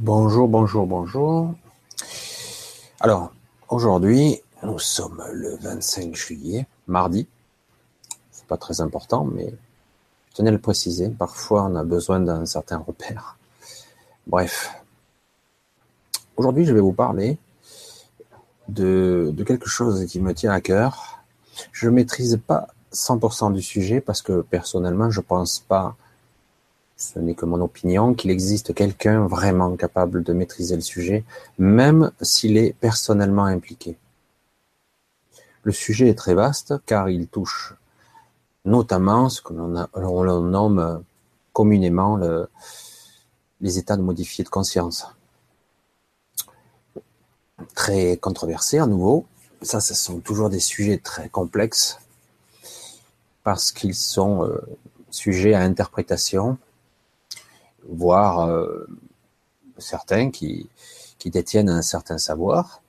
Bonjour, bonjour, bonjour. Alors, aujourd'hui, nous sommes le 25 juillet, mardi. C'est pas très important, mais je tenais à le préciser. Parfois, on a besoin d'un certain repère. Bref. Aujourd'hui, je vais vous parler de, de quelque chose qui me tient à cœur. Je maîtrise pas 100% du sujet parce que personnellement, je pense pas ce n'est que mon opinion, qu'il existe quelqu'un vraiment capable de maîtriser le sujet, même s'il est personnellement impliqué. Le sujet est très vaste car il touche notamment ce que l'on nomme communément le, les états de modifiés de conscience. Très controversé à nouveau. Ça, ce sont toujours des sujets très complexes parce qu'ils sont euh, sujets à interprétation voire euh, certains qui, qui détiennent un certain savoir,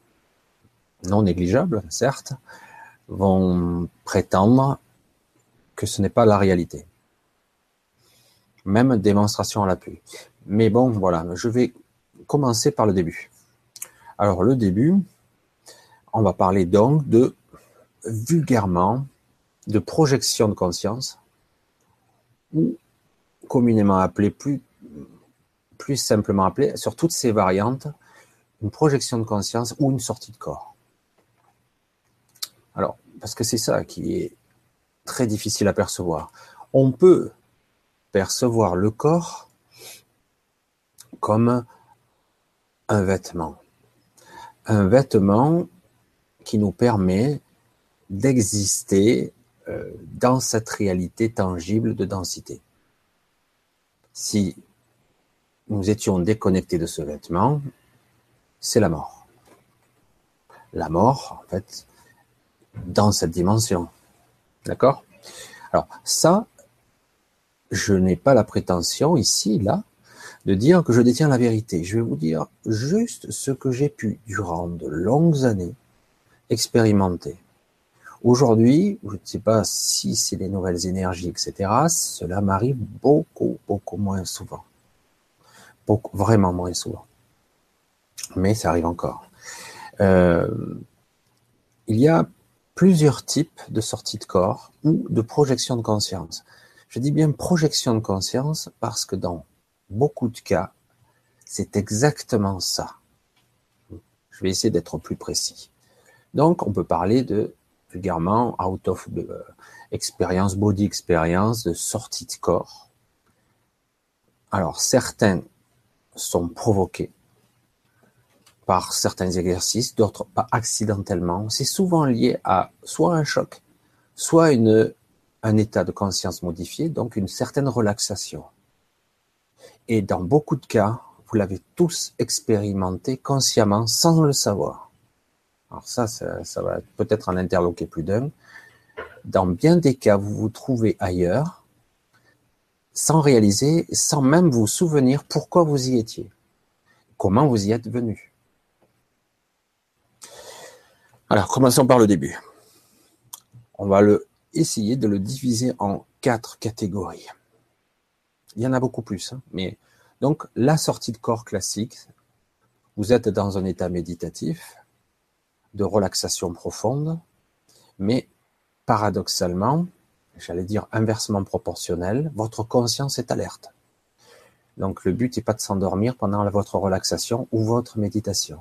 non négligeable, certes, vont prétendre que ce n'est pas la réalité. Même démonstration à l'appui. Mais bon, voilà, je vais commencer par le début. Alors, le début, on va parler donc de, vulgairement, de projection de conscience, ou communément appelé plus plus simplement appelé, sur toutes ces variantes, une projection de conscience ou une sortie de corps. Alors, parce que c'est ça qui est très difficile à percevoir. On peut percevoir le corps comme un vêtement. Un vêtement qui nous permet d'exister euh, dans cette réalité tangible de densité. Si nous étions déconnectés de ce vêtement, c'est la mort. La mort, en fait, dans cette dimension. D'accord? Alors, ça, je n'ai pas la prétention ici, là, de dire que je détiens la vérité. Je vais vous dire juste ce que j'ai pu, durant de longues années, expérimenter. Aujourd'hui, je ne sais pas si c'est les nouvelles énergies, etc., cela m'arrive beaucoup, beaucoup moins souvent vraiment moins souvent. Mais ça arrive encore. Euh, il y a plusieurs types de sorties de corps ou de projection de conscience. Je dis bien projection de conscience parce que dans beaucoup de cas, c'est exactement ça. Je vais essayer d'être plus précis. Donc, on peut parler de vulgairement out of the euh, experience, body experience, de sortie de corps. Alors, certains sont provoqués par certains exercices, d'autres pas accidentellement. C'est souvent lié à soit un choc, soit un état de conscience modifié, donc une certaine relaxation. Et dans beaucoup de cas, vous l'avez tous expérimenté consciemment sans le savoir. Alors ça, ça, ça va peut-être en interloquer plus d'un. Dans bien des cas, vous vous trouvez ailleurs, sans réaliser, sans même vous souvenir pourquoi vous y étiez, comment vous y êtes venu. Alors, commençons par le début. On va essayer de le diviser en quatre catégories. Il y en a beaucoup plus, hein, mais donc la sortie de corps classique, vous êtes dans un état méditatif, de relaxation profonde, mais paradoxalement, j'allais dire inversement proportionnel, votre conscience est alerte. Donc le but n'est pas de s'endormir pendant votre relaxation ou votre méditation.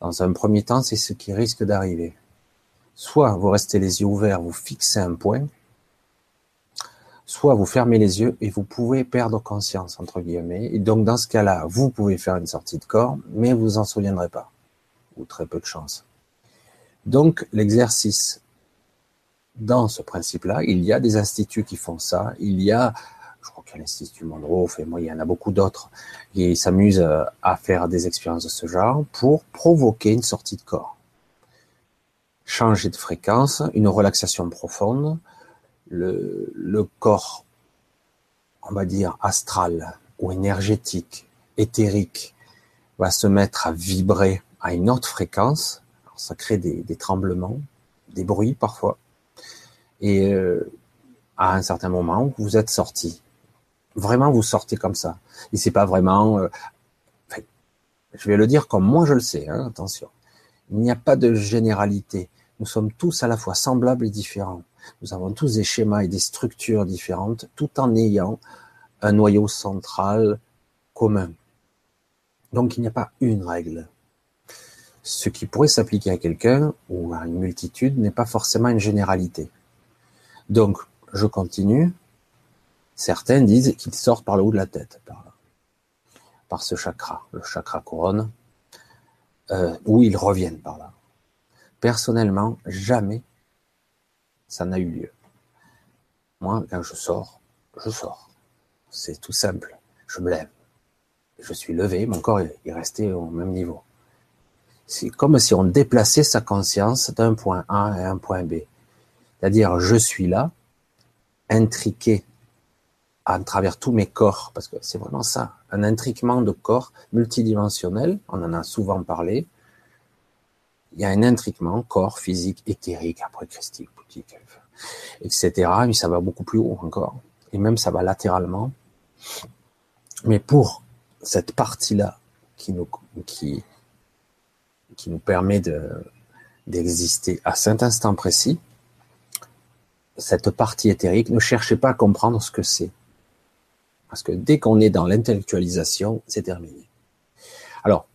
Dans un premier temps, c'est ce qui risque d'arriver. Soit vous restez les yeux ouverts, vous fixez un point, soit vous fermez les yeux et vous pouvez perdre conscience, entre guillemets. Et donc dans ce cas-là, vous pouvez faire une sortie de corps, mais vous en souviendrez pas, ou très peu de chance. Donc l'exercice dans ce principe-là. Il y a des instituts qui font ça. Il y a, je crois qu'il y a l'Institut Monroe, enfin, moi, il y en a beaucoup d'autres qui s'amusent euh, à faire des expériences de ce genre pour provoquer une sortie de corps. Changer de fréquence, une relaxation profonde, le, corps, on va dire, astral ou énergétique, éthérique, va se mettre à vibrer à une autre fréquence. ça crée des tremblements, des bruits parfois et euh, à un certain moment, vous êtes sorti. Vraiment, vous sortez comme ça. Et c'est pas vraiment. Euh, Je vais le dire comme moi je le sais, hein, attention. Il n'y a pas de généralité. Nous sommes tous à la fois semblables et différents. Nous avons tous des schémas et des structures différentes, tout en ayant un noyau central commun. Donc il n'y a pas une règle. Ce qui pourrait s'appliquer à quelqu'un ou à une multitude n'est pas forcément une généralité. Donc, je continue. Certains disent qu'ils sortent par le haut de la tête, par, par ce chakra, le chakra couronne, euh, ou ils reviennent par là. Personnellement, jamais ça n'a eu lieu. Moi, quand je sors, je sors. C'est tout simple. Je me lève. Je suis levé, mon corps est resté au même niveau. C'est comme si on déplaçait sa conscience d'un point A à un point B. C'est-à-dire, je suis là, intriqué à travers tous mes corps, parce que c'est vraiment ça, un intriquement de corps multidimensionnel, on en a souvent parlé. Il y a un intriquement, corps physique, éthérique, après christique, boutique, etc. Mais ça va beaucoup plus haut encore. Et même ça va latéralement. Mais pour cette partie-là qui nous, qui, qui nous permet d'exister à cet instant précis, cette partie éthérique, ne cherchez pas à comprendre ce que c'est. Parce que dès qu'on est dans l'intellectualisation, c'est terminé. Alors,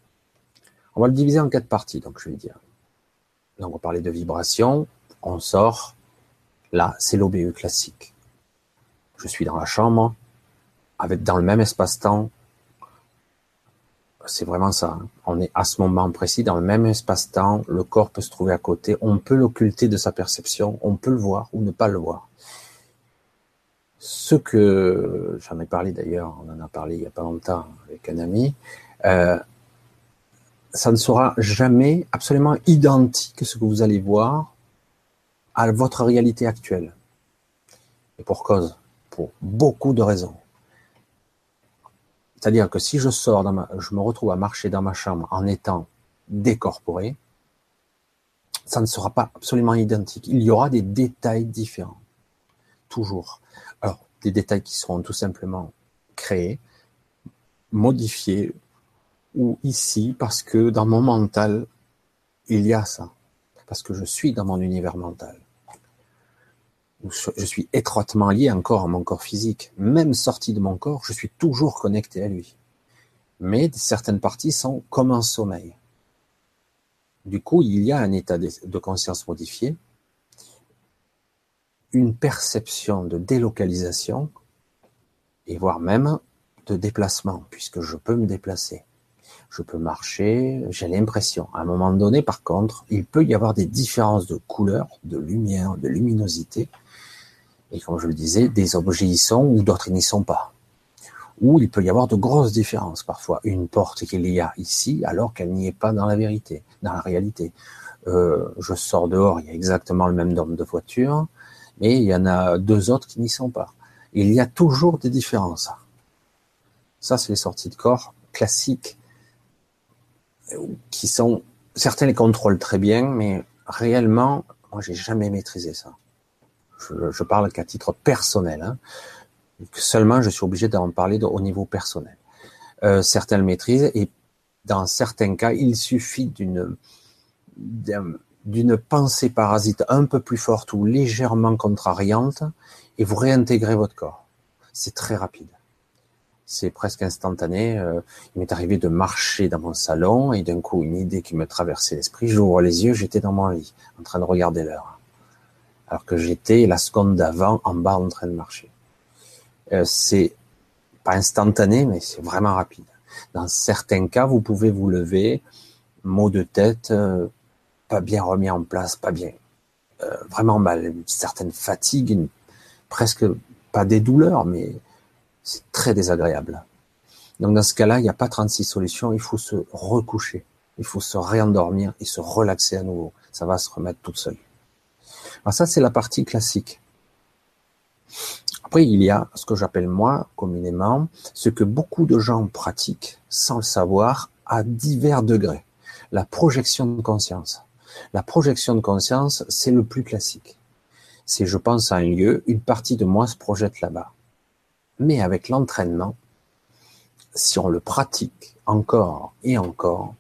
on va le diviser en quatre parties, donc je vais dire. Donc on va parler de vibration, on sort, là c'est l'OBE classique. Je suis dans la chambre, avec dans le même espace-temps, c'est vraiment ça. Hein. On est à ce moment précis dans le même espace-temps. Le corps peut se trouver à côté. On peut l'occulter de sa perception. On peut le voir ou ne pas le voir. Ce que j'en ai parlé d'ailleurs, on en a parlé il n'y a pas longtemps avec un ami. Euh, ça ne sera jamais absolument identique ce que vous allez voir à votre réalité actuelle. Et pour cause, pour beaucoup de raisons. C'est-à-dire que si je sors, dans ma, je me retrouve à marcher dans ma chambre en étant décorporé, ça ne sera pas absolument identique. Il y aura des détails différents. Toujours. Alors, des détails qui seront tout simplement créés, modifiés, ou ici, parce que dans mon mental, il y a ça. Parce que je suis dans mon univers mental je suis étroitement lié encore à mon corps physique. Même sorti de mon corps, je suis toujours connecté à lui. Mais certaines parties sont comme un sommeil. Du coup, il y a un état de conscience modifié, une perception de délocalisation, et voire même de déplacement, puisque je peux me déplacer. Je peux marcher, j'ai l'impression. À un moment donné, par contre, il peut y avoir des différences de couleur, de lumière, de luminosité, et comme je le disais, des objets y sont ou d'autres n'y sont pas. Ou il peut y avoir de grosses différences parfois. Une porte qu'il y a ici alors qu'elle n'y est pas dans la vérité, dans la réalité. Euh, je sors dehors, il y a exactement le même nombre de voitures, mais il y en a deux autres qui n'y sont pas. Il y a toujours des différences. Ça, c'est les sorties de corps classiques qui sont certains les contrôlent très bien, mais réellement, moi, j'ai jamais maîtrisé ça je, parle qu'à titre personnel, hein, seulement je suis obligé d'en parler au niveau personnel. Euh, certains le maîtrisent et dans certains cas, il suffit d'une d'une pensée parasite un peu plus forte ou légèrement contrariante et vous réintégrez votre corps. C'est très rapide. C'est presque instantané. Euh, il m'est arrivé de marcher dans mon salon et d'un coup, une idée qui me traversait l'esprit, j'ouvre les yeux, j'étais dans mon lit, en train de regarder l'heure alors que j'étais la seconde d'avant en bas en train de marcher. Euh, c'est pas instantané, mais c'est vraiment rapide. Dans certains cas, vous pouvez vous lever, maux de tête, euh, pas bien remis en place, pas bien, euh, vraiment mal, une certaine fatigue, presque pas des douleurs, mais c'est très désagréable. Donc dans ce cas-là, il n'y a pas 36 solutions, il faut se recoucher, il faut se réendormir et se relaxer à nouveau. Ça va se remettre toute seule. Alors ça, c'est la partie classique. Après, il y a ce que j'appelle moi, communément, ce que beaucoup de gens pratiquent sans le savoir à divers degrés. La projection de conscience. La projection de conscience, c'est le plus classique. C'est je pense à un lieu, une partie de moi se projette là-bas. Mais avec l'entraînement, si on le pratique encore et encore,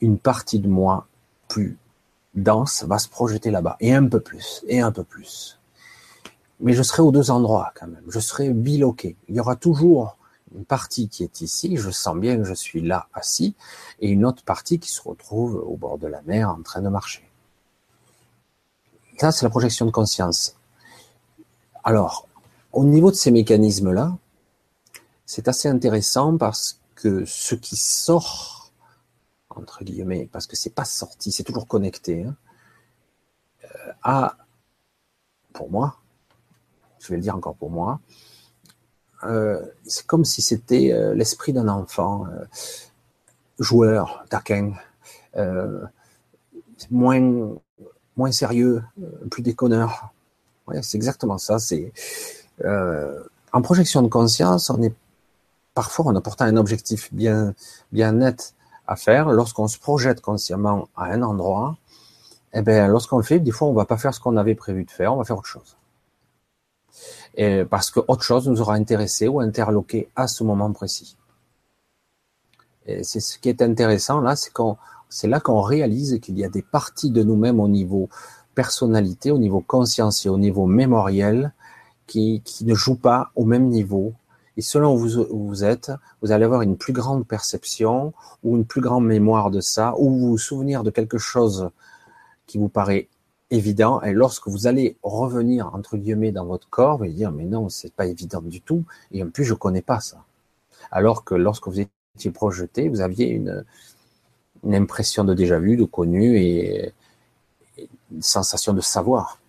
une partie de moi plus dense va se projeter là-bas, et un peu plus, et un peu plus. Mais je serai aux deux endroits quand même, je serai biloqué. Il y aura toujours une partie qui est ici, je sens bien que je suis là assis, et une autre partie qui se retrouve au bord de la mer en train de marcher. Ça, c'est la projection de conscience. Alors, au niveau de ces mécanismes-là, c'est assez intéressant parce que ce qui sort, entre guillemets, parce que c'est pas sorti, c'est toujours connecté, hein, euh, à, pour moi, je vais le dire encore pour moi, euh, c'est comme si c'était euh, l'esprit d'un enfant, joueur, taquin, moins, moins sérieux, plus déconneur. Ouais, c'est exactement ça. C'est en projection de conscience, on est parfois on a un objectif bien net faire. Lorsqu'on se projette consciemment à un endroit, eh bien, lorsqu'on le fait, des fois, on va pas faire ce qu'on avait prévu de faire, on va faire autre chose. Parce que autre chose nous aura intéressé ou interloqué à ce moment précis. Et c'est ce qui est intéressant là, c'est qu'on, c'est là qu'on réalise qu'il y a des parties de nous-mêmes au niveau personnalité, au niveau conscience et au niveau mémoriel qui ne jouent pas au même niveau et selon où vous, êtes, vous allez avoir une plus grande perception ou une plus grande mémoire de ça, ou vous souvenir de quelque chose qui vous paraît évident. Et lorsque vous allez revenir, entre guillemets, dans votre corps, vous allez dire, mais non, c'est pas évident du tout. Et en plus, je connais pas ça. Alors que lorsque vous étiez projeté, vous aviez une, une impression de déjà vu, de connu et une sensation de savoir.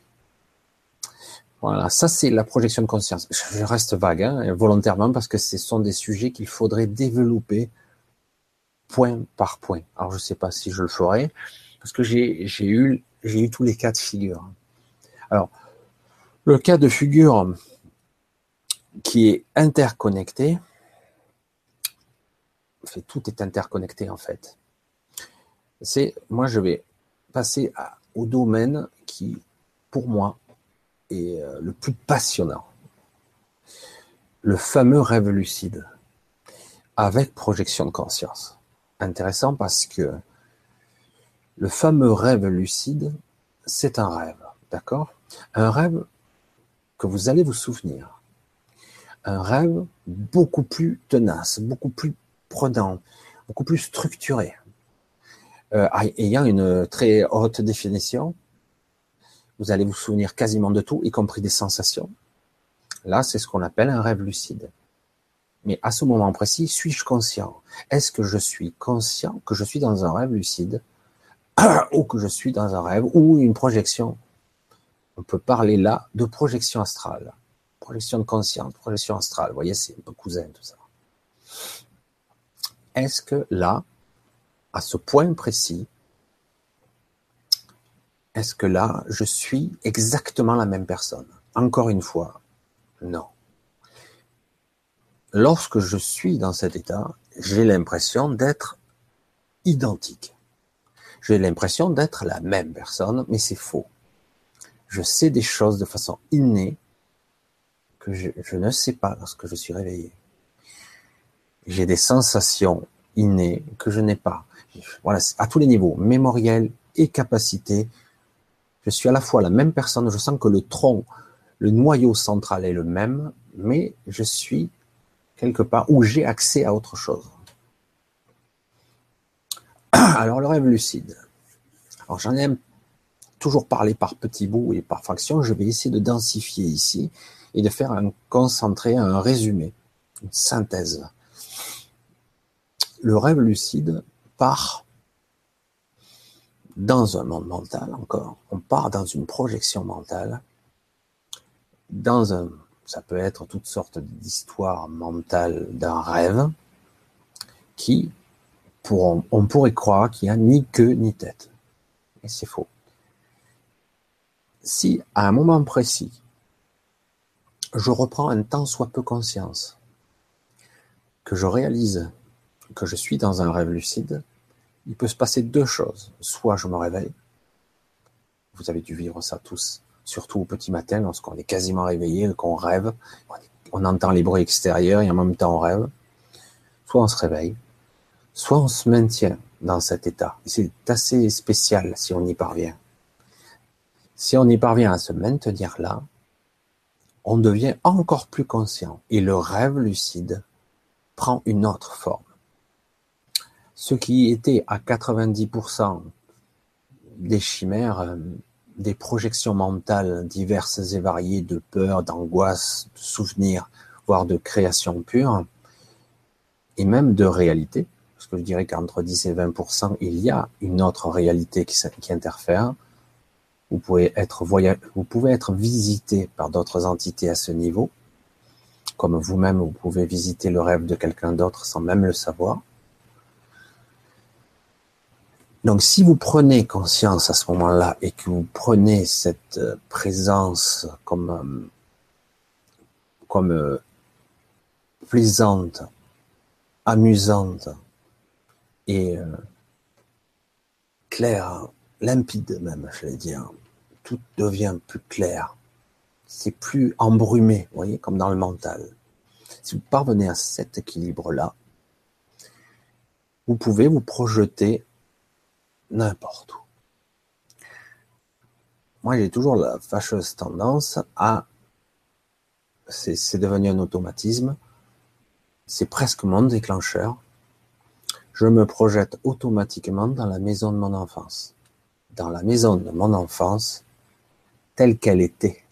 Voilà, ça c'est la projection de conscience. Je reste vague, hein, volontairement, parce que ce sont des sujets qu'il faudrait développer point par point. Alors je ne sais pas si je le ferai, parce que j'ai eu, tous les cas de figure. Alors, le cas de figure qui est interconnecté, tout est interconnecté en fait. C'est, moi je vais passer au domaine qui, pour moi, et euh, le plus passionnant. Le fameux rêve lucide avec projection de conscience. Intéressant parce que le fameux rêve lucide, c'est un rêve, d'accord? Un rêve que vous allez vous souvenir. Un rêve beaucoup plus tenace, beaucoup plus prenant, beaucoup plus structuré, euh, ayant une très haute définition, vous allez vous souvenir quasiment de tout, y compris des sensations. Là, c'est ce qu'on appelle un rêve lucide. Mais à ce moment précis, suis-je conscient? Est-ce que je suis conscient que je suis dans un rêve lucide ou que je suis dans un rêve ou une projection? On peut parler là de projection astrale, projection de conscience, projection astrale. Vous voyez, c'est un peu cousin tout ça. Est-ce que là, à ce point précis, est-ce que là, je suis exactement la même personne? Encore une fois, non. Lorsque je suis dans cet état, j'ai l'impression d'être identique. J'ai l'impression d'être la même personne, mais c'est faux. Je sais des choses de façon innée que je, ne sais pas lorsque je suis réveillé. J'ai des sensations innées que je n'ai pas. Voilà, à tous les niveaux, mémoriel et capacité, je suis à la fois la même personne, je sens que le tronc, le noyau central est le même, mais je suis quelque part où j'ai accès à autre chose. Alors le rêve lucide. Alors j'en ai toujours parlé par petits bouts et par fractions, je vais essayer de densifier ici et de faire un concentré, un résumé, une synthèse. Le rêve lucide part dans un monde mental encore. On part dans une projection mentale, dans un, ça peut être toutes sortes d'histoires mentales d'un rêve, qui, on pourrait croire qu'il n'y a ni queue ni tête. Mais c'est faux. Si, à un moment précis, je reprends un temps soit peu conscience, que je réalise que je suis dans un rêve lucide, il peut se passer deux choses. Soit je me réveille, vous avez dû vivre ça tous, surtout au petit matin lorsqu'on est quasiment réveillé, qu'on rêve, on entend les bruits extérieurs et en même temps on rêve. soit on se réveille, soit on se maintient dans cet état. C'est assez spécial si on y parvient. Si on y parvient à se maintenir là, on devient encore plus conscient et le rêve lucide prend une autre forme. Ce qui était à 90% des chimères, euh, des projections mentales diverses et variées de peur, d'angoisse, de souvenirs, voire de création pure, et même de réalité, parce que je dirais qu'entre 10 et 20%, il y a une autre réalité qui, interfère. Vous pouvez être visité par d'autres entités à ce niveau, comme vous-même, vous pouvez visiter le rêve de quelqu'un d'autre sans même le savoir. Donc, si vous prenez conscience à ce moment-là et que vous prenez cette euh, présence comme euh, comme euh, plaisante, amusante et claire, limpide même, je vais dire, tout devient plus clair. C'est plus embrumé, vous voyez, comme dans le mental. Si vous parvenez à cet équilibre-là, vous pouvez vous projeter n'importe où. Moi, j'ai toujours la fâcheuse tendance à, c'est devenu un automatisme, c'est presque mon déclencheur. Je me projette automatiquement dans la maison de mon enfance. Dans la maison de mon enfance, telle qu'elle était,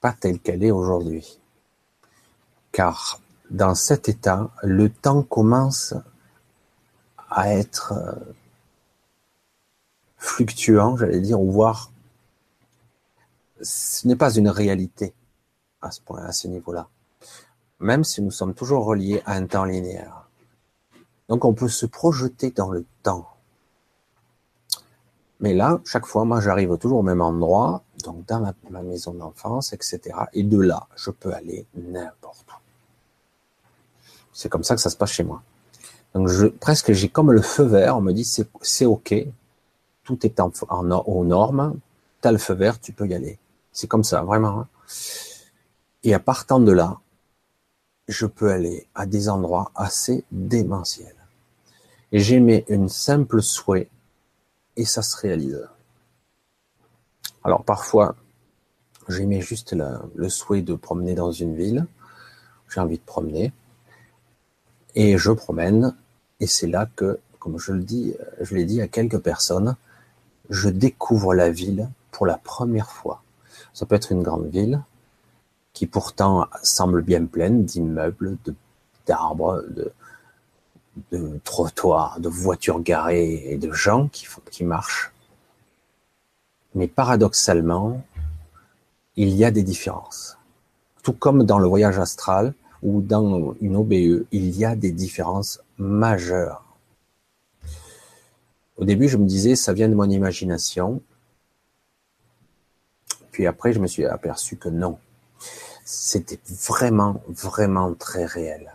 pas telle qu'elle est aujourd'hui. Car dans cet état, le temps commence à être euh, fluctuant, j'allais dire, ou voir, ce n'est pas une réalité à ce point, à ce niveau-là. Même si nous sommes toujours reliés à un temps linéaire. Donc on peut se projeter dans le temps. Mais là, chaque fois, moi, j'arrive toujours au même endroit, donc dans ma, maison d'enfance, etc. Et de là, je peux aller n'importe où. C'est comme ça que ça se passe chez moi. Donc presque, j'ai comme le feu vert. On me dit c'est ok, tout est en, aux normes, t'as le feu vert, tu peux y aller. C'est comme ça, vraiment. Hein. Et à partant de là, je peux aller à des endroits assez démentiels. Et j'émets une simple souhait et ça se réalise. Alors parfois, j'émets juste le souhait de promener dans une ville. J'ai envie de promener. Et je promène. Et c'est là que, comme je le dis, je l'ai dit à quelques personnes, je découvre la ville pour la première fois. Ça peut être une grande ville qui pourtant semble bien pleine d'immeubles, d'arbres, de, trottoirs, de voitures garées et de gens qui, qui marchent. Mais paradoxalement, il y a des différences. Tout comme dans le voyage astral ou dans une OBE, il y a des différences majeures. Au début, je me disais, ça vient de mon imagination. Puis après, je me suis aperçu que non. C'était vraiment, vraiment très réel.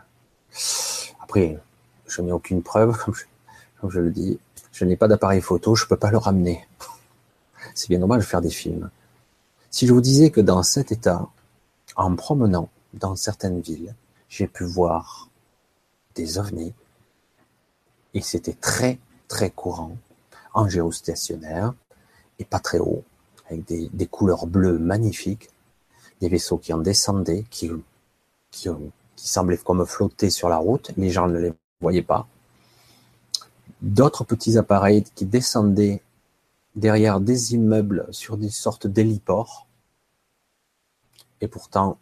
Après, je n'ai aucune preuve, comme je, le dis. Je n'ai pas d'appareil photo, je ne peux pas le ramener. C'est bien normal de faire des films. Si je vous disais que dans cet état, en promenant dans certaines villes, j'ai pu voir des ovnis, et c'était très très courant, en géostationnaire, et pas très haut, avec des, couleurs bleues magnifiques, des vaisseaux qui en descendaient, qui, qui, qui semblaient comme flotter sur la route, les gens ne les voyaient pas. D'autres petits appareils qui descendaient derrière des immeubles sur des sortes d'héliports. Et pourtant,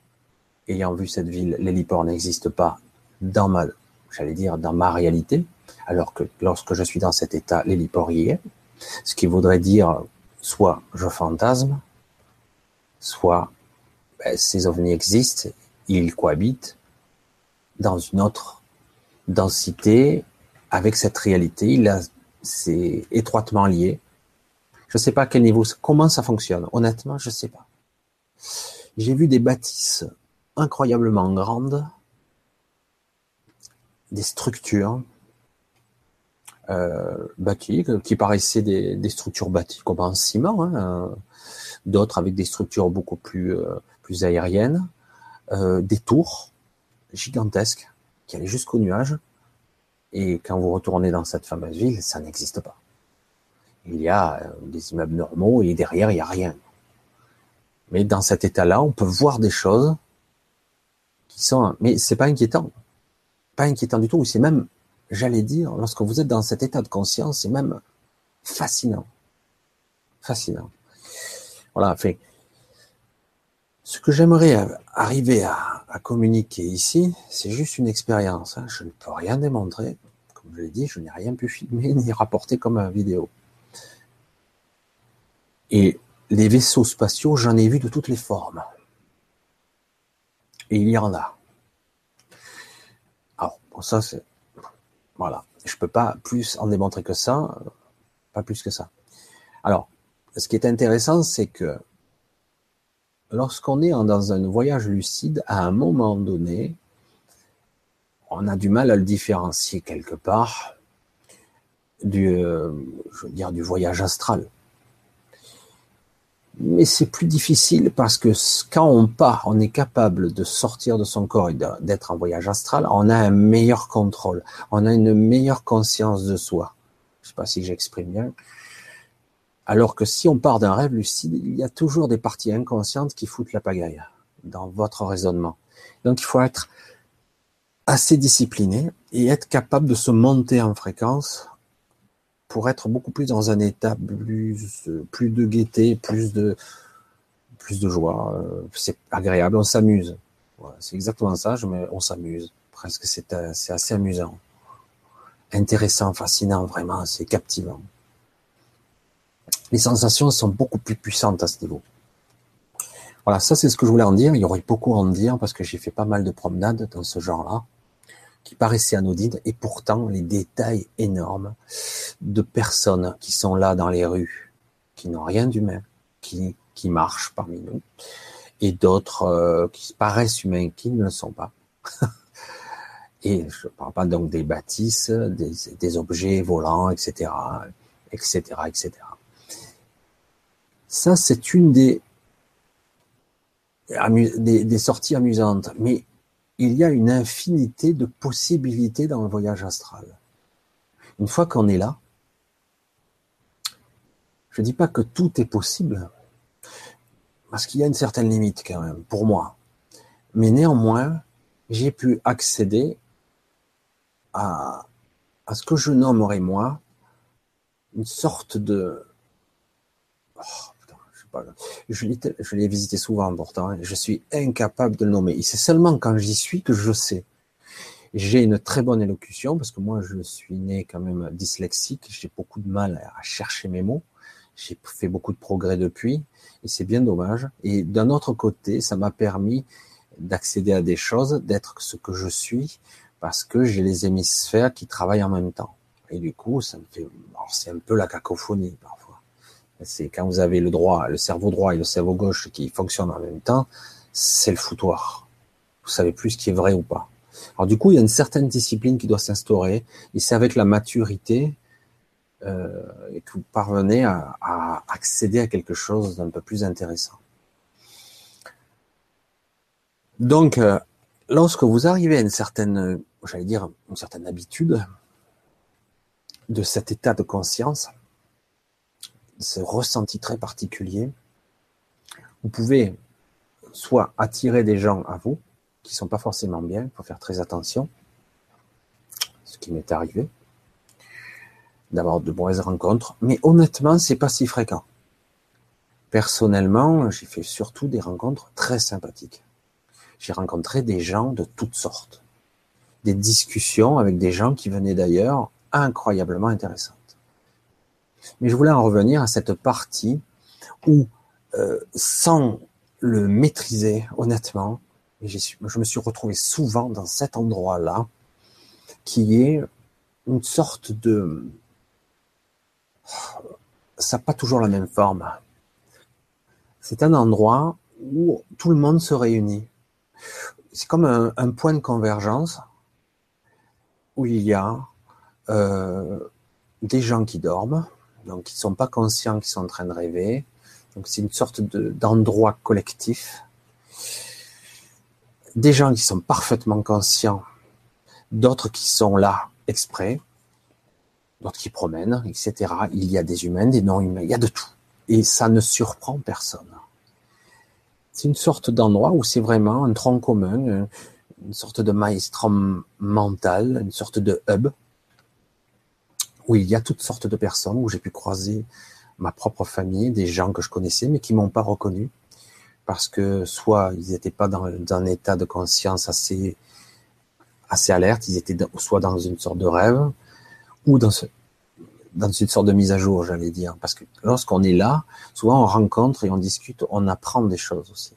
ayant vu cette ville, l'héliport n'existe pas dans ma, j'allais dire, dans ma réalité alors que lorsque je suis dans cet état, l'héliport y est, ce qui voudrait dire soit je fantasme, soit ben, ces ovnis existent, ils cohabitent dans une autre densité avec cette réalité, c'est étroitement lié. Je ne sais pas à quel niveau, comment ça fonctionne. Honnêtement, je ne sais pas. J'ai vu des bâtisses incroyablement grandes, des structures euh, bâties, qui paraissaient des, des, structures bâties comme en ciment, hein, euh, d'autres avec des structures beaucoup plus, euh, plus aériennes, euh, des tours gigantesques qui allaient jusqu'au nuage, Et quand vous retournez dans cette fameuse ville, ça n'existe pas. Il y a des immeubles normaux et derrière, il n'y a rien. Mais dans cet état-là, on peut voir des choses qui sont, mais c'est pas inquiétant. Pas inquiétant du tout. C'est même, j'allais dire, lorsque vous êtes dans cet état de conscience, c'est même fascinant. Fascinant. Voilà, fait. Ce que j'aimerais arriver à, communiquer ici, c'est juste une expérience. Hein. Je ne peux rien démontrer. Comme je l'ai dit, je n'ai rien pu filmer ni rapporter comme une vidéo. Et les vaisseaux spatiaux, j'en ai vu de toutes les formes. Et il y en a. Alors, ça, c'est... Voilà. Je peux pas plus en démontrer que ça. Pas plus que ça. Alors, ce qui est intéressant, c'est que lorsqu'on est dans un voyage lucide, à un moment donné, on a du mal à le différencier quelque part du, euh, je veux dire, du voyage astral mais c'est plus difficile parce que quand on part, on est capable de sortir de son corps et d'être en voyage astral, on a un meilleur contrôle, on a une meilleure conscience de soi. Je sais pas si j'exprime bien. Alors que si on part d'un rêve lucide, il y a toujours des parties inconscientes qui foutent la pagaille dans votre raisonnement. Donc il faut être assez discipliné et être capable de se monter en fréquence pour être beaucoup plus dans un état plus, plus de gaieté, plus de, plus de joie. Euh, c'est agréable, on s'amuse. c'est exactement ça, je on s'amuse. Presque, c'est, c'est assez amusant. Intéressant, fascinant, vraiment, c'est captivant. Les sensations sont beaucoup plus puissantes à ce niveau. Voilà, ça c'est ce que je voulais en dire. Il y aurait beaucoup à en dire parce que j'ai fait pas mal de promenades dans ce genre-là qui paraissaient anodines, et pourtant les détails énormes de personnes qui sont là dans les rues, qui n'ont rien d'humain, qui, qui marchent parmi nous, et d'autres euh, qui paraissent humains, qui ne le sont pas. et je ne parle pas donc des bâtisses, des, des objets volants, etc., etc., etc. Ça, c'est une des, des, des sorties amusantes. Mais il y a une infinité de possibilités dans le voyage astral. Une fois qu'on est là, je ne dis pas que tout est possible, parce qu'il y a une certaine limite quand même, pour moi. Mais néanmoins, j'ai pu accéder à, ce que je nommerais moi une sorte de... Oh, je l'ai visité souvent pourtant, je suis incapable de le nommer. C'est seulement quand j'y suis que je sais. J'ai une très bonne élocution parce que moi je suis né quand même dyslexique, j'ai beaucoup de mal à chercher mes mots. J'ai fait beaucoup de progrès depuis et c'est bien dommage. Et d'un autre côté, ça m'a permis d'accéder à des choses, d'être ce que je suis parce que j'ai les hémisphères qui travaillent en même temps. Et du coup, ça me fait, c'est un peu la cacophonie parfois. C'est quand vous avez le droit, le cerveau droit et le cerveau gauche qui fonctionnent en même temps, c'est le foutoir. Vous savez plus ce qui est vrai ou pas. Alors du coup, il y a une certaine discipline qui doit s'instaurer, et c'est avec la maturité euh, que vous parvenez à, accéder à quelque chose d'un peu plus intéressant. Donc, euh, lorsque vous arrivez à une certaine, j'allais dire, une certaine habitude de cet état de conscience, ce ressenti très particulier, vous pouvez soit attirer des gens à vous qui sont pas forcément bien, il faut faire très attention, ce qui m'est arrivé, d'avoir de mauvaises rencontres, mais honnêtement, c'est pas si fréquent. Personnellement, j'ai fait surtout des rencontres très sympathiques. J'ai rencontré des gens de toutes sortes, des discussions avec des gens qui venaient d'ailleurs incroyablement intéressants. Mais je voulais en revenir à cette partie où, euh, sans le maîtriser honnêtement, je me suis retrouvé souvent dans cet endroit-là, qui est une sorte de... Ça n'a pas toujours la même forme. C'est un endroit où tout le monde se réunit. C'est comme un, point de convergence où il y a euh, des gens qui dorment, donc ils sont pas conscients qu'ils sont en train de rêver. Donc c'est une sorte d'endroit collectif. Des gens qui sont parfaitement conscients, d'autres qui sont là exprès, d'autres qui promènent, etc. Il y a des humains, des non-humains, il y a de tout. Et ça ne surprend personne. C'est une sorte d'endroit où c'est vraiment un tronc commun, une sorte de maestrum mental, une sorte de hub, où il y a toutes sortes de personnes, où j'ai pu croiser ma propre famille, des gens que je connaissais, mais qui m'ont pas reconnu, parce que soit ils n'étaient pas dans, un état de conscience assez, assez alerte, ils étaient soit dans une sorte de rêve, ou dans, dans une sorte de mise à jour, j'allais dire. Parce que lorsqu'on est là, souvent on rencontre et on discute, on apprend des choses aussi.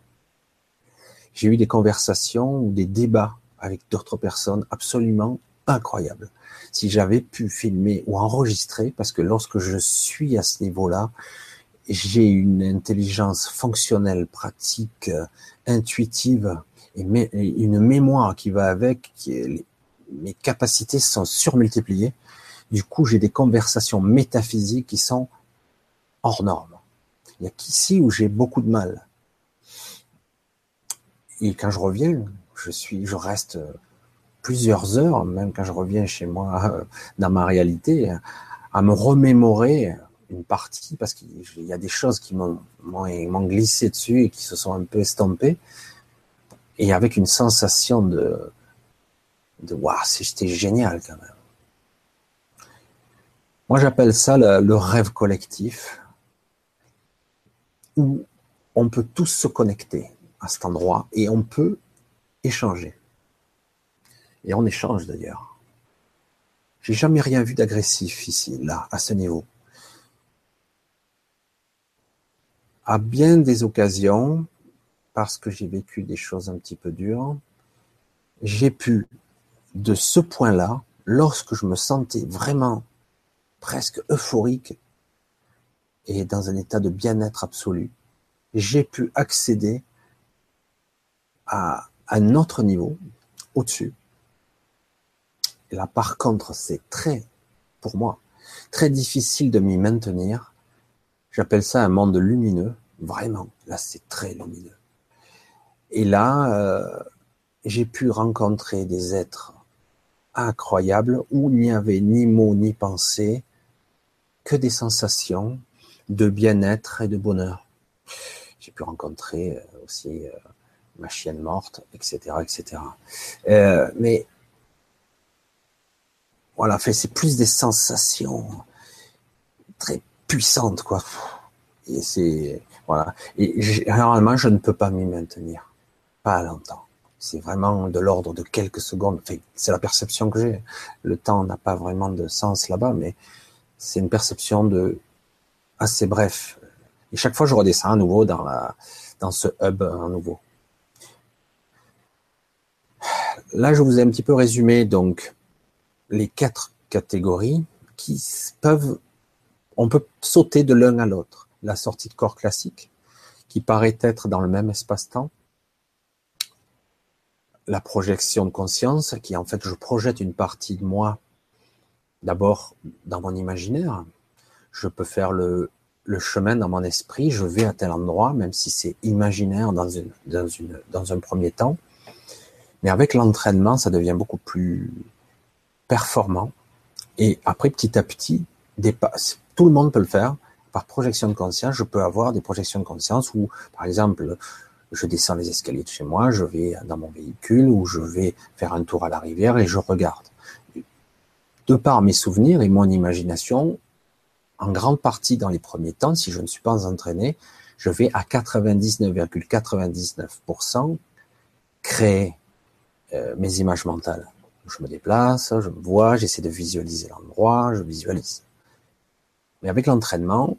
J'ai eu des conversations ou des débats avec d'autres personnes absolument incroyables. Si j'avais pu filmer ou enregistrer, parce que lorsque je suis à ce niveau-là, j'ai une intelligence fonctionnelle, pratique, euh, intuitive et une mémoire qui va avec. Mes capacités sont surmultipliées. Du coup, j'ai des conversations métaphysiques qui sont hors normes. Il n'y a qu'ici où j'ai beaucoup de mal. Et quand je reviens, je suis, je reste plusieurs heures, même quand je reviens chez moi dans ma réalité, à me remémorer une partie parce qu'il y a des choses qui m'ont glissé dessus et qui se sont un peu estompées et avec une sensation de de waouh, c'était génial quand même. Moi, j'appelle ça le, rêve collectif où on peut tous se connecter à cet endroit et on peut échanger. Et on échange d'ailleurs. J'ai jamais rien vu d'agressif ici, là, à ce niveau. À bien des occasions, parce que j'ai vécu des choses un petit peu dures, j'ai pu, de ce point-là, lorsque je me sentais vraiment presque euphorique et dans un état de bien-être absolu, j'ai pu accéder à un autre niveau, au-dessus. Là, par contre, c'est très, pour moi, très difficile de m'y maintenir. J'appelle ça un monde lumineux. Vraiment, là, c'est très lumineux. Et là, euh, j'ai pu rencontrer des êtres incroyables où il n'y avait ni mots ni pensée, que des sensations de bien-être et de bonheur. J'ai pu rencontrer euh, aussi euh, ma chienne morte, etc., etc. Mais voilà, c'est plus des sensations très puissantes, quoi. Et c'est voilà. Et généralement, je ne peux pas m'y maintenir, pas longtemps. C'est vraiment de l'ordre de quelques secondes. c'est la perception que j'ai. Le temps n'a pas vraiment de sens là-bas, mais c'est une perception de assez bref. Et chaque fois, je redescends à nouveau dans la, dans ce hub à nouveau. Là, je vous ai un petit peu résumé donc les quatre catégories qui peuvent, on peut sauter de l'un à l'autre. La sortie de corps classique, qui paraît être dans le même espace-temps. La projection de conscience, qui en fait, je projette une partie de moi d'abord dans mon imaginaire. Je peux faire le, le chemin dans mon esprit, je vais à tel endroit, même si c'est imaginaire dans, une, dans, une, dans un premier temps. Mais avec l'entraînement, ça devient beaucoup plus performant. Et après, petit à petit, dépasse. Tout le monde peut le faire. Par projection de conscience, je peux avoir des projections de conscience où, par exemple, je descends les escaliers de chez moi, je vais dans mon véhicule ou je vais faire un tour à la rivière et je regarde. De par mes souvenirs et mon imagination, en grande partie dans les premiers temps, si je ne suis pas entraîné, je vais à 99,99% créer euh, mes images mentales. Je me déplace, je me vois, j'essaie de visualiser l'endroit, je visualise. Mais avec l'entraînement,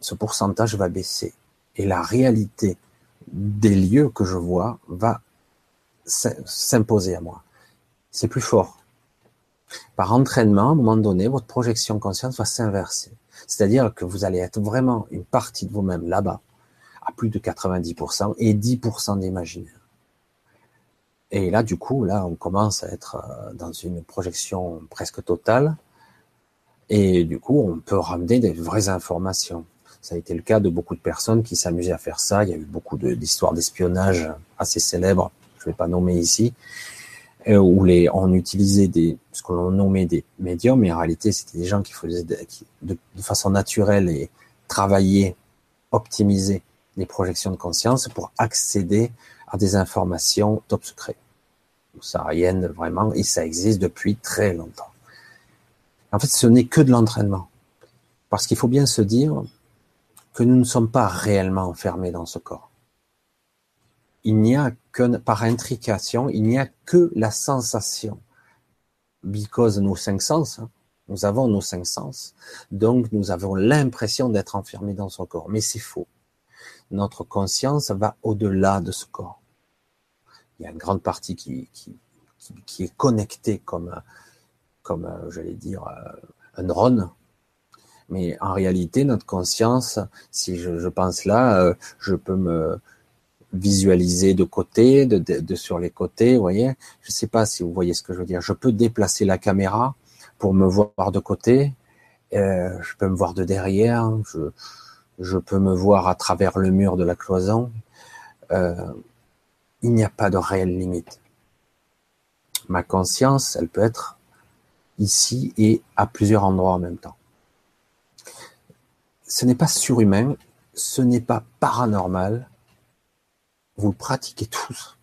ce pourcentage va baisser. Et la réalité des lieux que je vois va s'imposer à moi. C'est plus fort. Par entraînement, à un moment donné, votre projection consciente va s'inverser. C'est-à-dire que vous allez être vraiment une partie de vous-même là-bas, à plus de 90% et 10% d'imaginaire. Et là, du coup, là, on commence à être euh, dans une projection presque totale. Et du coup, on peut ramener des vraies informations. Ça a été le cas de beaucoup de personnes qui s'amusaient à faire ça. Il y a eu beaucoup d'histoires d'espionnage assez célèbres. Je ne vais pas nommer ici. où les, on utilisait des, ce que l'on nommait des médiums, mais en réalité, c'était des gens qui faisaient de, façon naturelle et travailler, optimiser des projections de conscience pour accéder à des informations top secret. Ça rien vraiment, et ça existe depuis très longtemps. En fait, ce n'est que de l'entraînement. Parce qu'il faut bien se dire que nous ne sommes pas réellement enfermés dans ce corps il n'y a que, par intrication, il n'y a que la sensation. Because nos cinq sens, hein. nous avons nos cinq sens, donc nous avons l'impression d'être enfermés dans son corps. Mais c'est faux. Notre conscience va au-delà de ce corps. Il y a une grande partie qui, qui, qui, est connectée comme, comme j'allais dire, un drone. Mais en réalité, notre conscience, si je, pense là, euh, je peux me, visualiser de côté, de, de, sur les côtés, vous voyez. Je sais pas si vous voyez ce que je veux dire. Je peux déplacer la caméra pour me voir de côté. Euh, je peux me voir de derrière. Je, je peux me voir à travers le mur de la cloison. Euh, il n'y a pas de réelle limite. Ma conscience, elle peut être ici et à plusieurs endroits en même temps. Ce n'est pas surhumain, ce n'est pas paranormal, vous le pratiquez tous.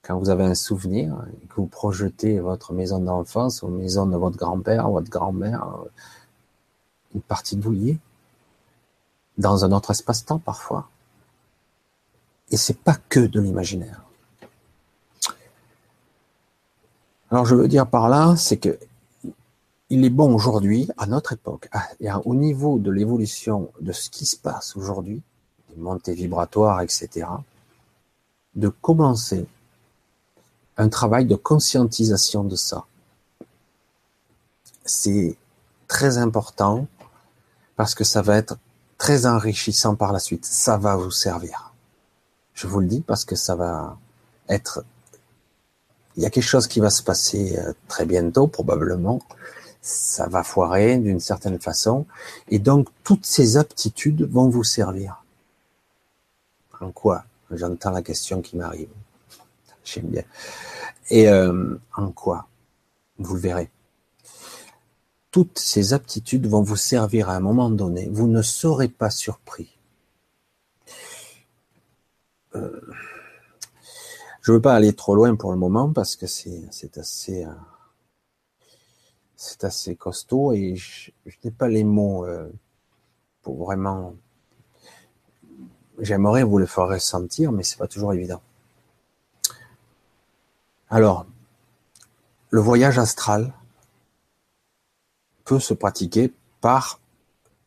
Quand vous avez un souvenir que vous projetez votre maison d'enfance ou maison de votre grand-père, votre grand-mère, une partie de dans un autre espace-temps parfois. Et c'est pas que de l'imaginaire. Alors je veux dire par là, c'est que il est bon aujourd'hui, à notre époque, et au niveau de l'évolution de ce qui se passe aujourd'hui, montée vibratoire, etc., de commencer un travail de conscientisation de ça. C'est très important parce que ça va être très enrichissant par la suite. Ça va vous servir. Je vous le dis parce que ça va être... Il y a quelque chose qui va se passer euh, très bientôt, probablement. Ça va foirer d'une certaine façon. Et donc, toutes ces aptitudes vont vous servir. En quoi? J'entends la question qui m'arrive. J'aime bien. Et euh, en quoi? Vous le verrez. Toutes ces aptitudes vont vous servir à un moment donné. Vous ne serez pas surpris. Euh, je ne veux pas aller trop loin pour le moment parce que c'est assez euh, assez costaud et je, n'ai pas les mots pour vraiment J'aimerais vous le faire ressentir, mais c'est pas toujours évident. Alors, le voyage astral peut se pratiquer par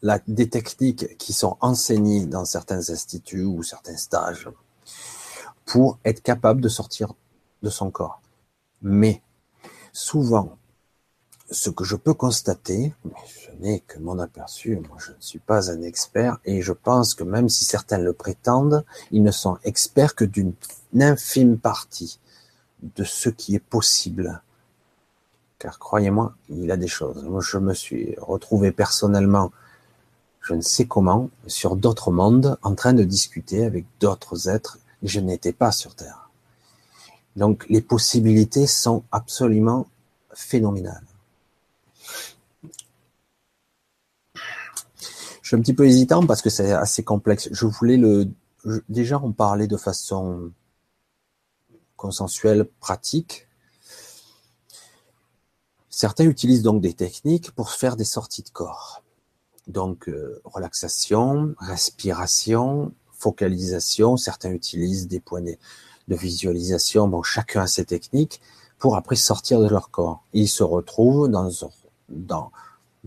la, des techniques qui sont enseignées dans certains instituts ou certains stages pour être capable de sortir de son corps. Mais souvent, ce que je peux constater, mais je n'ai que mon aperçu, moi je ne suis pas un expert, et je pense que même si certains le prétendent, ils ne sont experts que d'une infime partie de ce qui est possible. Car croyez-moi, il a des choses. Je me suis retrouvé personnellement, je ne sais comment, sur d'autres mondes, en train de discuter avec d'autres êtres, je n'étais pas sur Terre. Donc, les possibilités sont absolument phénoménales. suis un petit peu hésitant parce que c'est assez complexe. Je voulais le, déjà en parler de façon consensuelle, pratique. Certains utilisent donc des techniques pour faire des sorties de corps. Donc, euh, relaxation, respiration, focalisation. Certains utilisent des points de visualisation. Bon, chacun a ses techniques pour après sortir de leur corps. Ils se retrouvent dans, dans,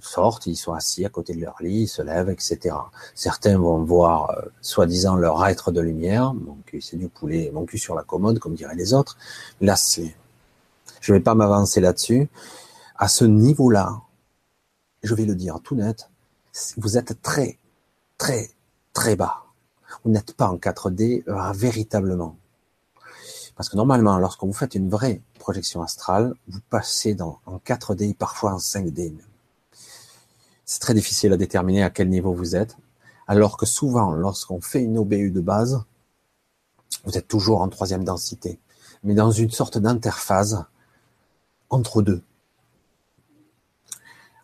sortent, ils sont assis à côté de leur lit, ils se lèvent, etc. Certains vont voir, euh, soi-disant, leur être de lumière. Mon cul, c'est du poulet, mon cul sur la commode, comme diraient les autres. Là, c'est, je vais pas m'avancer là-dessus. À ce niveau-là, je vais le dire tout net, vous êtes très, très, très bas. Vous n'êtes pas en 4D euh, véritablement. Parce que normalement, lorsque vous faites une vraie projection astrale, vous passez dans, en 4D, parfois en 5D même. C'est très difficile à déterminer à quel niveau vous êtes. Alors que souvent, lorsqu'on fait une OBU de base, vous êtes toujours en troisième densité. mais dans une sorte d'interphase entre deux.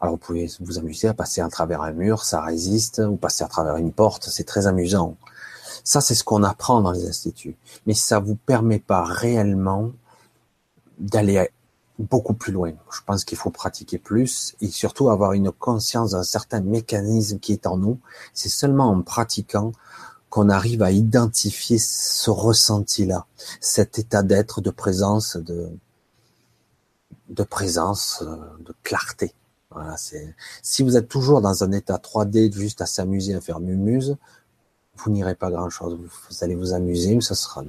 Alors vous pouvez vous amuser à passer à travers un mur, ça résiste, ou passer à travers une porte, c'est très amusant. Ça, c'est ce qu'on apprend dans les instituts. Mais ça vous permet pas réellement d'aller beaucoup plus loin. Je pense qu'il faut pratiquer plus et surtout avoir une conscience d'un certain mécanisme qui est en nous. C'est seulement en pratiquant qu'on arrive à identifier ce ressenti-là, cet état d'être, de présence, de, de présence, euh, de clarté. Voilà, si vous êtes toujours dans un état 3D juste à s'amuser, à faire mumuse, vous n'irez pas grand chose. Vous, allez vous amuser, mais ça sera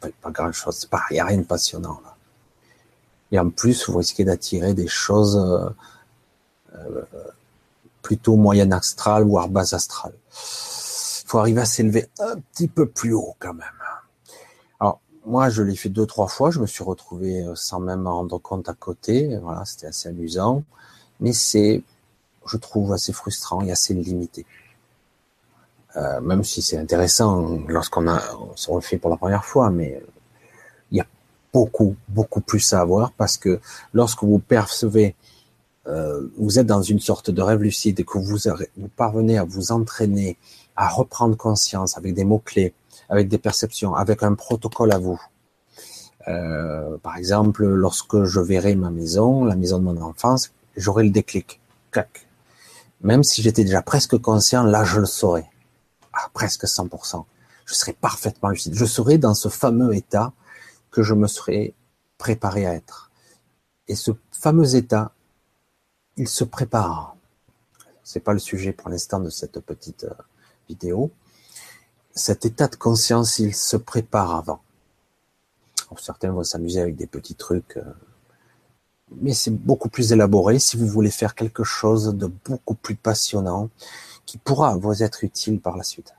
pas grand chose. Il n'y a rien de passionnant. Et en plus, vous risquez d'attirer des choses euh, euh, plutôt moyenne astrales, voire bas astrales. Il faut arriver à s'élever un petit peu plus haut quand même. Alors, moi, je l'ai fait deux, trois fois. Je me suis retrouvé euh, sans même me rendre compte à côté. Voilà, c'était assez amusant. Mais c'est, je trouve, assez frustrant et assez limité. Euh, même si c'est intéressant lorsqu'on a, on se refait pour la première fois, mais beaucoup, beaucoup plus à avoir parce que lorsque vous percevez, euh, vous êtes dans une sorte de rêve lucide et que vous, vous parvenez à vous entraîner, à reprendre conscience avec des mots-clés, avec des perceptions, avec un protocole à vous. Euh, par exemple, lorsque je verrai ma maison, la maison de mon enfance, j'aurai le déclic. Clac. Même si j'étais déjà presque conscient, là je le saurais. À presque 100%. Je serai parfaitement lucide. Je serai dans ce fameux état que je me serais préparé à être. Et ce fameux état, il se prépare. C'est pas le sujet pour l'instant de cette petite euh, vidéo. Cet état de conscience, il se prépare avant. certains vont s'amuser avec des petits trucs, euh, mais c'est beaucoup plus élaboré si vous voulez faire quelque chose de beaucoup plus passionnant qui pourra vous être utile par la suite.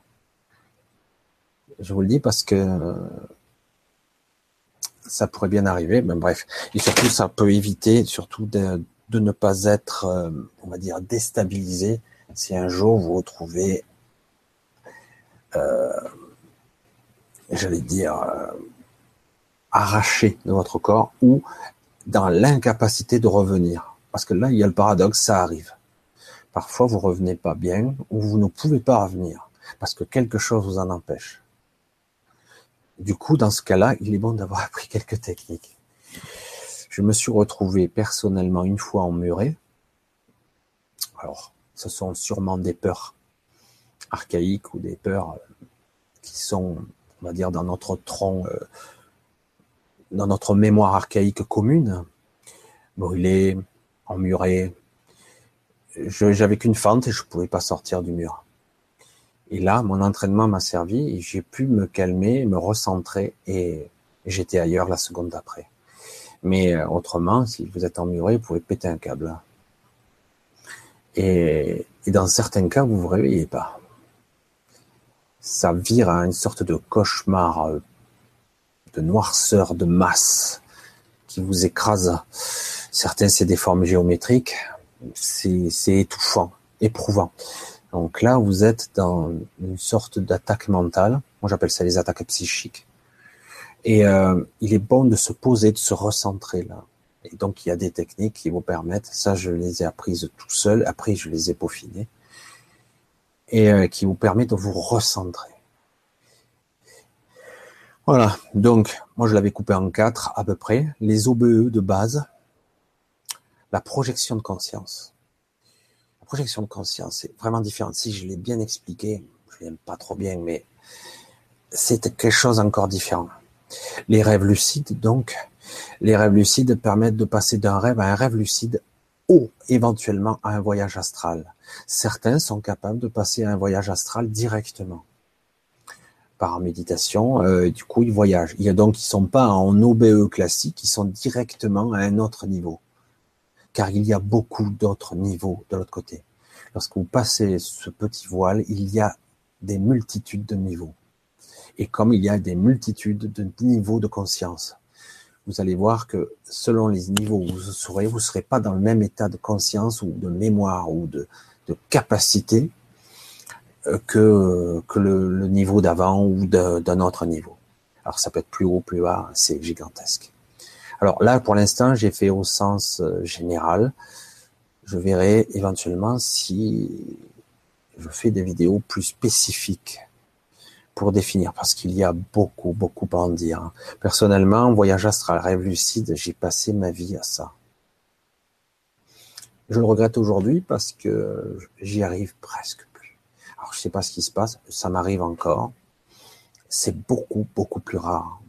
Je vous le dis parce que ça pourrait bien arriver, mais bref. Et surtout, ça peut éviter surtout de, ne pas être, euh, on va dire, déstabilisé si un jour vous vous retrouvez, euh, j'allais dire, euh, arraché de votre corps ou dans l'incapacité de revenir. Parce que là, il y a le paradoxe, ça arrive. Parfois, vous revenez pas bien ou vous ne pouvez pas revenir parce que quelque chose vous en empêche. Du coup, dans ce cas-là, il est bon d'avoir appris quelques techniques. Je me suis retrouvé personnellement une fois emmuré. Alors, ce sont sûrement des peurs archaïques ou des peurs qui sont, on va dire, dans notre tronc, euh, dans notre mémoire archaïque commune. Brûlé, emmuré. J'avais qu'une fente et je pouvais pas sortir du mur. Et là, mon entraînement m'a servi et j'ai pu me calmer, me recentrer et j'étais ailleurs la seconde d'après. Mais euh, autrement, si vous êtes emmuré, vous pouvez péter un câble. Et, dans certains cas, vous vous réveillez pas. Ça vire à une sorte de cauchemar, euh, de noirceur, de masse qui vous écrase. Certains, c'est des formes géométriques. C'est étouffant, éprouvant. Donc là, vous êtes dans une sorte d'attaque mentale. Moi, j'appelle ça les attaques psychiques. Et euh, il est bon de se poser, de se recentrer là. Et donc, il y a des techniques qui vous permettent, ça je les ai apprises tout seul, après je les ai peaufinées, et euh, qui vous permettent de vous recentrer. Voilà, donc moi je l'avais coupé en quatre à peu près. Les OBE de base, la projection de conscience, projection de conscience, c'est vraiment différent. Si je l'ai bien expliqué, je l'aime pas trop bien, mais c'est quelque chose encore différent. Les rêves lucides, donc, les rêves lucides permettent de passer d'un rêve à un rêve lucide ou éventuellement à un voyage astral. Certains sont capables de passer à un voyage astral directement par méditation. Euh, du coup, ils voyagent. Donc ils sont pas en OBE classique, ils sont directement à un autre niveau car il y a beaucoup d'autres niveaux de l'autre côté. Lorsque vous passez ce petit voile, il y a des multitudes de niveaux. Et comme il y a des multitudes de niveaux de conscience, vous allez voir que selon les niveaux où vous serez, vous ne serez pas dans le même état de conscience ou de mémoire ou de, capacité que, que le, niveau d'avant ou d'un autre niveau. Alors ça peut être plus haut, plus bas, c'est gigantesque. Alors là, pour l'instant, j'ai fait au sens euh, général. Je verrai éventuellement si je fais des vidéos plus spécifiques pour définir, parce qu'il y a beaucoup, beaucoup à en dire. Personnellement, voyage astral, rêve lucide, j'ai passé ma vie à ça. Je le regrette aujourd'hui parce que j'y arrive presque. Alors je sais pas ce qui se passe, ça m'arrive encore. C'est beaucoup, beaucoup plus rare.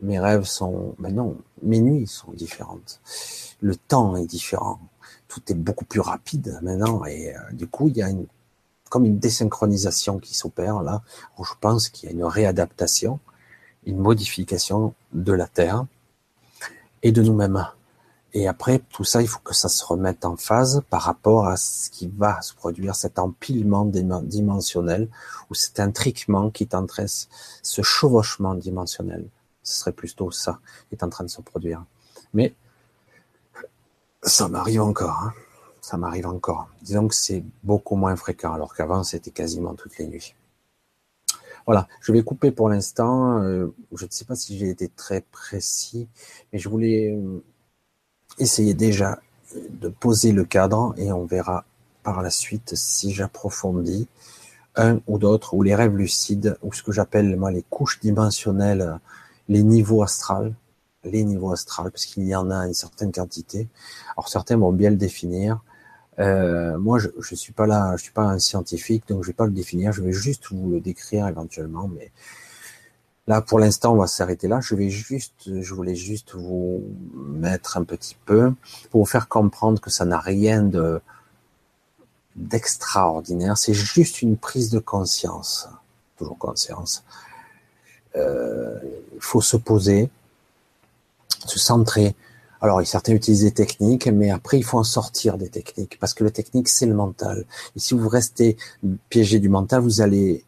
Mes rêves sont, mais non, mes nuits sont différentes. Le temps est différent. Tout est beaucoup plus rapide maintenant et euh, du coup il y a une comme une désynchronisation qui s'opère là. je pense qu'il y a une réadaptation, une modification de la Terre et de nous-mêmes. Et après, tout ça, il faut que ça se remette en phase par rapport à ce qui va se produire, cet empilement dimensionnel ou cet intriquement qui est en train, ce chevauchement dimensionnel. Ce serait plutôt ça qui est en train de se produire. Mais ça m'arrive encore. Hein. Ça m'arrive encore. Disons que c'est beaucoup moins fréquent, alors qu'avant c'était quasiment toutes les nuits. Voilà, je vais couper pour l'instant. Euh, je ne sais pas si j'ai été très précis, mais je voulais essayez déjà de poser le cadre et on verra par la suite si j'approfondis un ou d'autres, ou les rêves lucides, ou ce que j'appelle moi les couches dimensionnelles, les niveaux astrales, les niveaux astrales, parce y en a une certaine quantité. Alors certains vont bien le définir. Euh, moi, je, je suis pas là, je suis pas un scientifique, donc je vais pas le définir. Je vais juste vous le décrire éventuellement, mais Là, pour l'instant, on va s'arrêter là. Je vais juste, je voulais juste vous mettre un petit peu pour vous faire comprendre que ça n'a rien de d'extraordinaire. C'est juste une prise de conscience, toujours conscience. Euh, il faut se poser, se centrer. Alors, certains utilisent des techniques, mais après, il faut en sortir des techniques, parce que le technique, c'est le mental. Et si vous restez piégé du mental, vous allez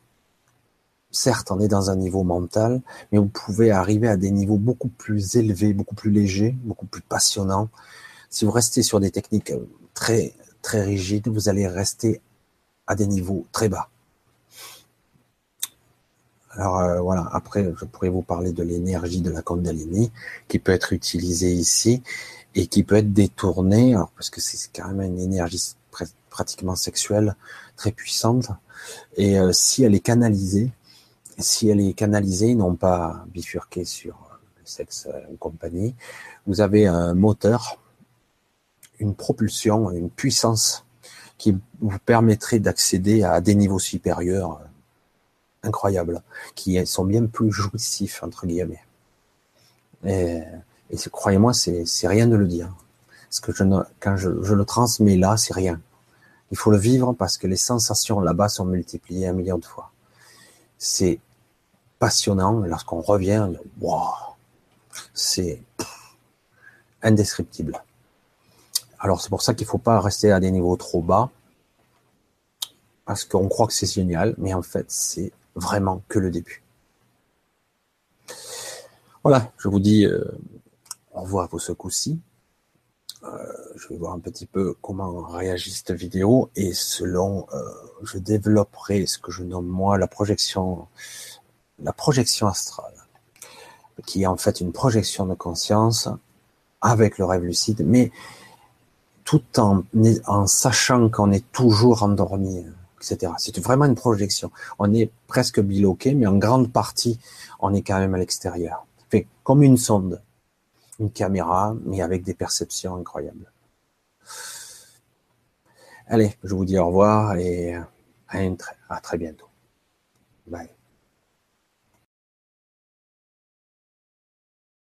certes, on est dans un niveau mental, mais vous pouvez arriver à des niveaux beaucoup plus élevés, beaucoup plus légers, beaucoup plus passionnants. Si vous restez sur des techniques euh, très, très rigides, vous allez rester à des niveaux très bas. Alors euh, voilà, après je pourrais vous parler de l'énergie de la Kundalini qui peut être utilisée ici et qui peut être détournée, parce que c'est quand même une énergie pratiquement sexuelle très puissante et euh, si elle est canalisée, si elle est canalisée, non pas bifurquée sur le sexe ou compagnie, vous avez un moteur, une propulsion, une puissance qui vous permettrait d'accéder à des niveaux supérieurs incroyables, qui sont bien plus jouissifs, entre guillemets. Et, et croyez-moi, c'est rien de le dire. Parce que je ne, quand je, je le transmets là, c'est rien. Il faut le vivre parce que les sensations là-bas sont multipliées un million de fois c'est passionnant. Lorsqu'on revient, c'est indescriptible. Alors c'est pour ça qu'il ne faut pas rester à des niveaux trop bas, parce qu'on croit que c'est génial, mais en fait c'est vraiment que le début. Voilà, je vous dis euh, au revoir pour ce coup-ci. Euh, je vais voir un petit peu comment réagit cette vidéo et selon, euh, je développerai ce que je nomme moi la projection, la projection astrale, qui est en fait une projection de conscience avec le rêve lucide, mais tout en, en sachant qu'on est toujours endormi, etc. C'est vraiment une projection. On est presque biloqué, mais en grande partie, on est quand même à l'extérieur. Fait comme une sonde une caméra, mais avec des perceptions incroyables. Allez, je vous dis au revoir et à, très bientôt. Bye.